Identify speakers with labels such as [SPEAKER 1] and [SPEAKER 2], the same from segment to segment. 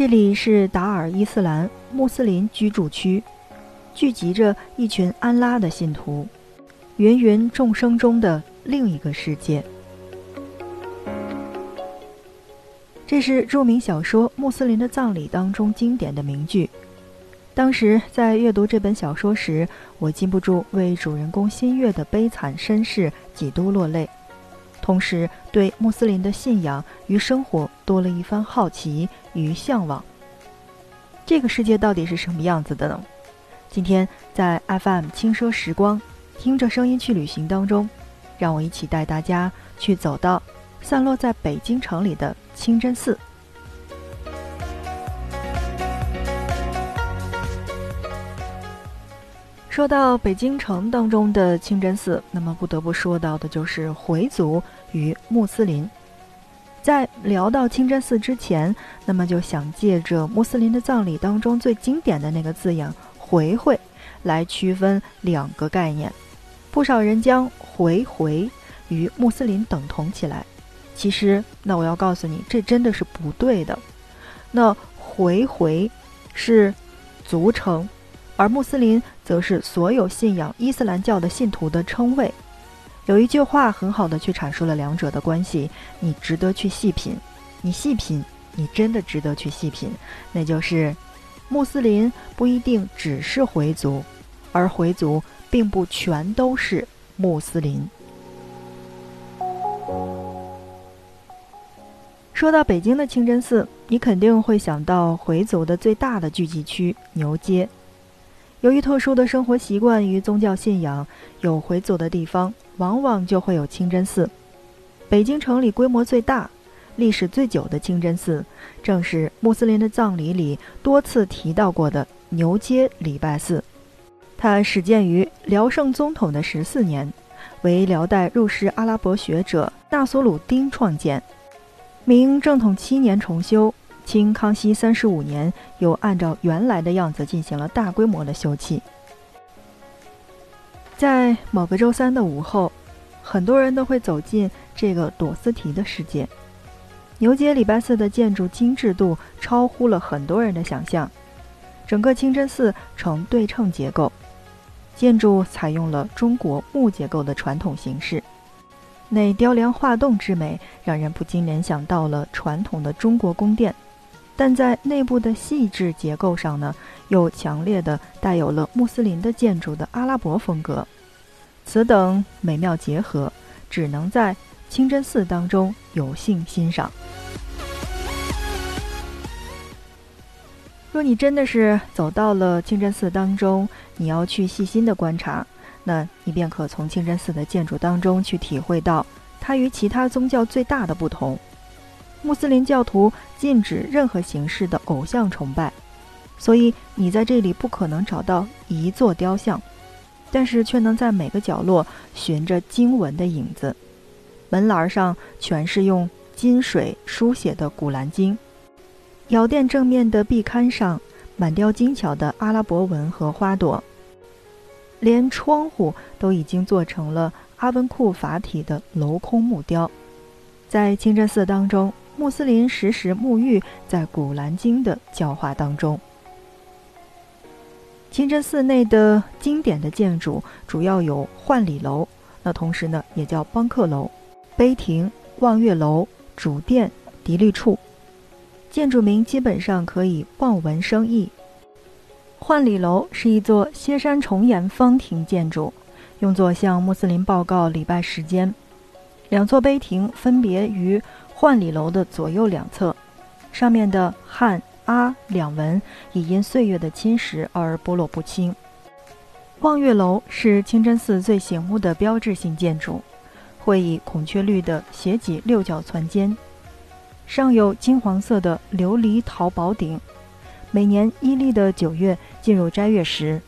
[SPEAKER 1] 这里是达尔伊斯兰穆斯林居住区，聚集着一群安拉的信徒，芸芸众生中的另一个世界。这是著名小说《穆斯林的葬礼》当中经典的名句。当时在阅读这本小说时，我禁不住为主人公新月的悲惨身世几度落泪，同时对穆斯林的信仰与生活多了一番好奇与向往。这个世界到底是什么样子的呢？今天在 FM 轻奢时光，听着声音去旅行当中，让我一起带大家去走到散落在北京城里的清真寺。说到北京城当中的清真寺，那么不得不说到的就是回族与穆斯林。在聊到清真寺之前，那么就想借着穆斯林的葬礼当中最经典的那个字眼“回回”来区分两个概念。不少人将“回回”与穆斯林等同起来，其实那我要告诉你，这真的是不对的。那“回回”是族称。而穆斯林则是所有信仰伊斯兰教的信徒的称谓。有一句话很好的去阐述了两者的关系，你值得去细品。你细品，你真的值得去细品。那就是，穆斯林不一定只是回族，而回族并不全都是穆斯林。说到北京的清真寺，你肯定会想到回族的最大的聚集区牛街。由于特殊的生活习惯与宗教信仰，有回族的地方往往就会有清真寺。北京城里规模最大、历史最久的清真寺，正是穆斯林的葬礼里多次提到过的牛街礼拜寺。它始建于辽圣宗统的十四年，为辽代入世阿拉伯学者纳索鲁丁创建，明正统七年重修。清康熙三十五年，又按照原来的样子进行了大规模的修葺。在某个周三的午后，很多人都会走进这个朵斯提的世界。牛街礼拜寺的建筑精致度超乎了很多人的想象，整个清真寺呈对称结构，建筑采用了中国木结构的传统形式，那雕梁画栋之美，让人不禁联想到了传统的中国宫殿。但在内部的细致结构上呢，又强烈的带有了穆斯林的建筑的阿拉伯风格。此等美妙结合，只能在清真寺当中有幸欣赏。若你真的是走到了清真寺当中，你要去细心的观察，那你便可从清真寺的建筑当中去体会到它与其他宗教最大的不同。穆斯林教徒禁止任何形式的偶像崇拜，所以你在这里不可能找到一座雕像，但是却能在每个角落寻着经文的影子。门栏上全是用金水书写的《古兰经》，窑殿正面的壁龛上满雕精巧的阿拉伯文和花朵，连窗户都已经做成了阿文库法体的镂空木雕。在清真寺当中。穆斯林时时沐浴在《古兰经》的教化当中。清真寺内的经典的建筑主要有换礼楼，那同时呢也叫邦克楼、碑亭、望月楼、主殿、迪律处。建筑名基本上可以望文生义。换礼楼是一座歇山重檐方亭建筑，用作向穆斯林报告礼拜时间。两座碑亭分别于。换礼楼的左右两侧，上面的汉阿两文已因岁月的侵蚀而剥落不清。望月楼是清真寺最醒目的标志性建筑，会以孔雀绿的斜脊六角攒尖，上有金黄色的琉璃陶宝顶。每年阴历的九月进入斋月时，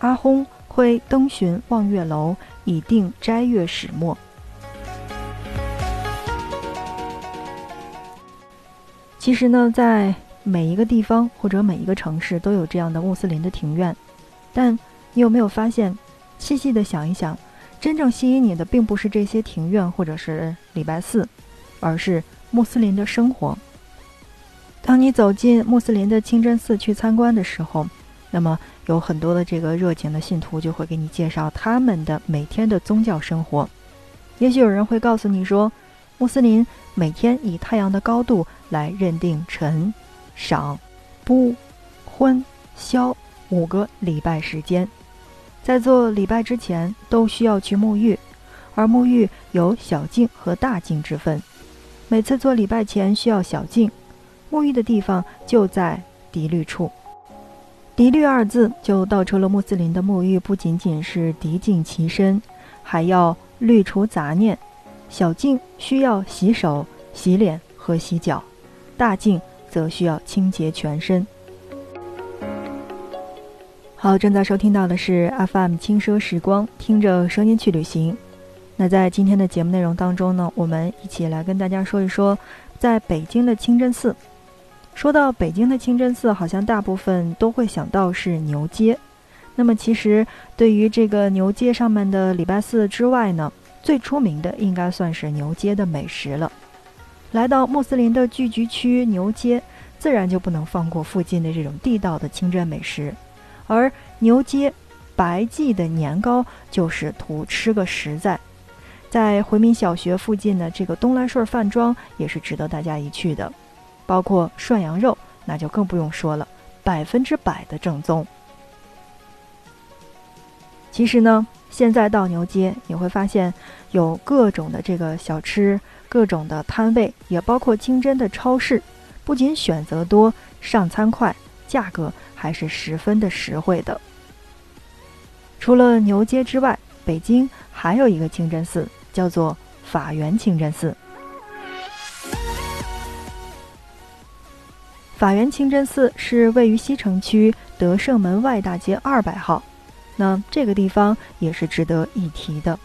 [SPEAKER 1] 阿訇会登巡望月楼，以定斋月始末。其实呢，在每一个地方或者每一个城市都有这样的穆斯林的庭院，但你有没有发现，细细的想一想，真正吸引你的并不是这些庭院或者是礼拜寺，而是穆斯林的生活。当你走进穆斯林的清真寺去参观的时候，那么有很多的这个热情的信徒就会给你介绍他们的每天的宗教生活。也许有人会告诉你说，穆斯林每天以太阳的高度来认定晨、晌、不、昏、宵五个礼拜时间，在做礼拜之前都需要去沐浴，而沐浴有小净和大净之分。每次做礼拜前需要小净，沐浴的地方就在涤滤处。涤滤二字就道出了穆斯林的沐浴不仅仅是涤净其身，还要。滤除杂念，小净需要洗手、洗脸和洗脚，大净则需要清洁全身。好，正在收听到的是 FM 轻奢时光，听着声音去旅行。那在今天的节目内容当中呢，我们一起来跟大家说一说，在北京的清真寺。说到北京的清真寺，好像大部分都会想到是牛街。那么，其实对于这个牛街上面的礼拜寺之外呢，最出名的应该算是牛街的美食了。来到穆斯林的聚居区牛街，自然就不能放过附近的这种地道的清真美食。而牛街白记的年糕就是图吃个实在。在回民小学附近的这个东来顺饭庄也是值得大家一去的，包括涮羊肉，那就更不用说了，百分之百的正宗。其实呢，现在到牛街你会发现，有各种的这个小吃，各种的摊位，也包括清真的超市。不仅选择多，上餐快，价格还是十分的实惠的。除了牛街之外，北京还有一个清真寺，叫做法源清真寺。法源清真寺是位于西城区德胜门外大街二百号。那这个地方也是值得一提的。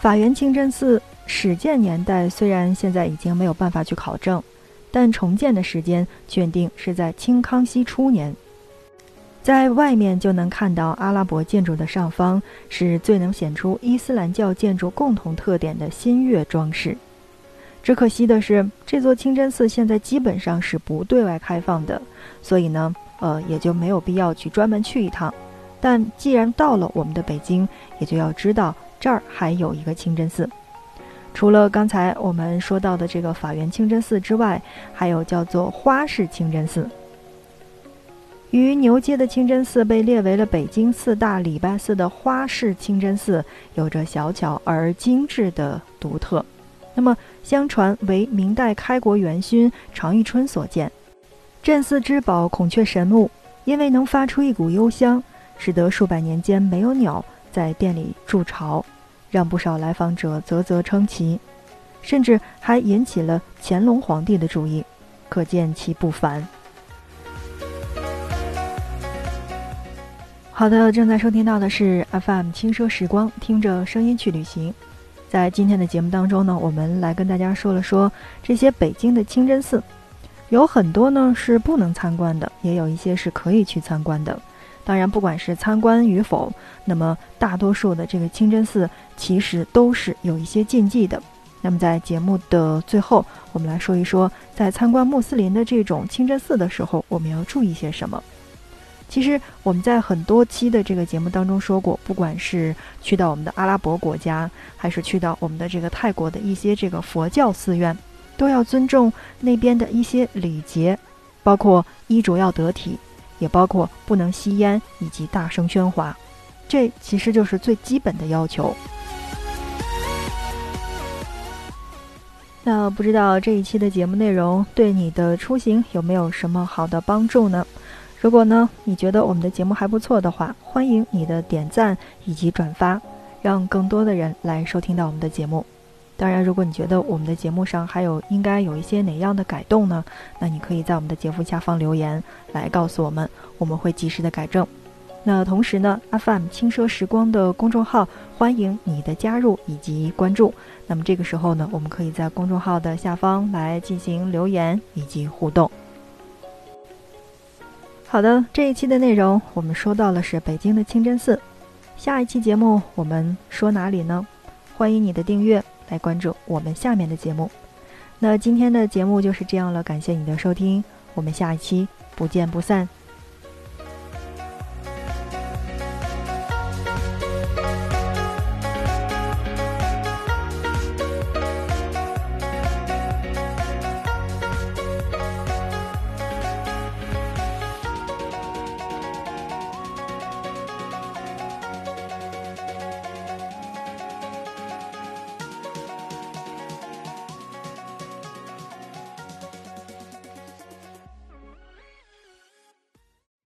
[SPEAKER 1] 法源清真寺始建年代虽然现在已经没有办法去考证，但重建的时间确定是在清康熙初年。在外面就能看到阿拉伯建筑的上方是最能显出伊斯兰教建筑共同特点的新月装饰。只可惜的是，这座清真寺现在基本上是不对外开放的，所以呢，呃，也就没有必要去专门去一趟。但既然到了我们的北京，也就要知道这儿还有一个清真寺。除了刚才我们说到的这个法源清真寺之外，还有叫做花市清真寺。与牛街的清真寺被列为了北京四大礼拜寺的花市清真寺，有着小巧而精致的独特。那么，相传为明代开国元勋常遇春所建。镇寺之宝孔雀神木，因为能发出一股幽香。使得数百年间没有鸟在店里筑巢，让不少来访者啧啧称奇，甚至还引起了乾隆皇帝的注意，可见其不凡。好的，正在收听到的是 FM 轻奢时光，听着声音去旅行。在今天的节目当中呢，我们来跟大家说了说这些北京的清真寺，有很多呢是不能参观的，也有一些是可以去参观的。当然，不管是参观与否，那么大多数的这个清真寺其实都是有一些禁忌的。那么在节目的最后，我们来说一说，在参观穆斯林的这种清真寺的时候，我们要注意些什么。其实我们在很多期的这个节目当中说过，不管是去到我们的阿拉伯国家，还是去到我们的这个泰国的一些这个佛教寺院，都要尊重那边的一些礼节，包括衣着要得体。也包括不能吸烟以及大声喧哗，这其实就是最基本的要求。那不知道这一期的节目内容对你的出行有没有什么好的帮助呢？如果呢你觉得我们的节目还不错的话，欢迎你的点赞以及转发，让更多的人来收听到我们的节目。当然，如果你觉得我们的节目上还有应该有一些哪样的改动呢？那你可以在我们的节目下方留言来告诉我们，我们会及时的改正。那同时呢，FM 轻奢时光的公众号欢迎你的加入以及关注。那么这个时候呢，我们可以在公众号的下方来进行留言以及互动。好的，这一期的内容我们说到了是北京的清真寺，下一期节目我们说哪里呢？欢迎你的订阅。来关注我们下面的节目。那今天的节目就是这样了，感谢你的收听，我们下一期不见不散。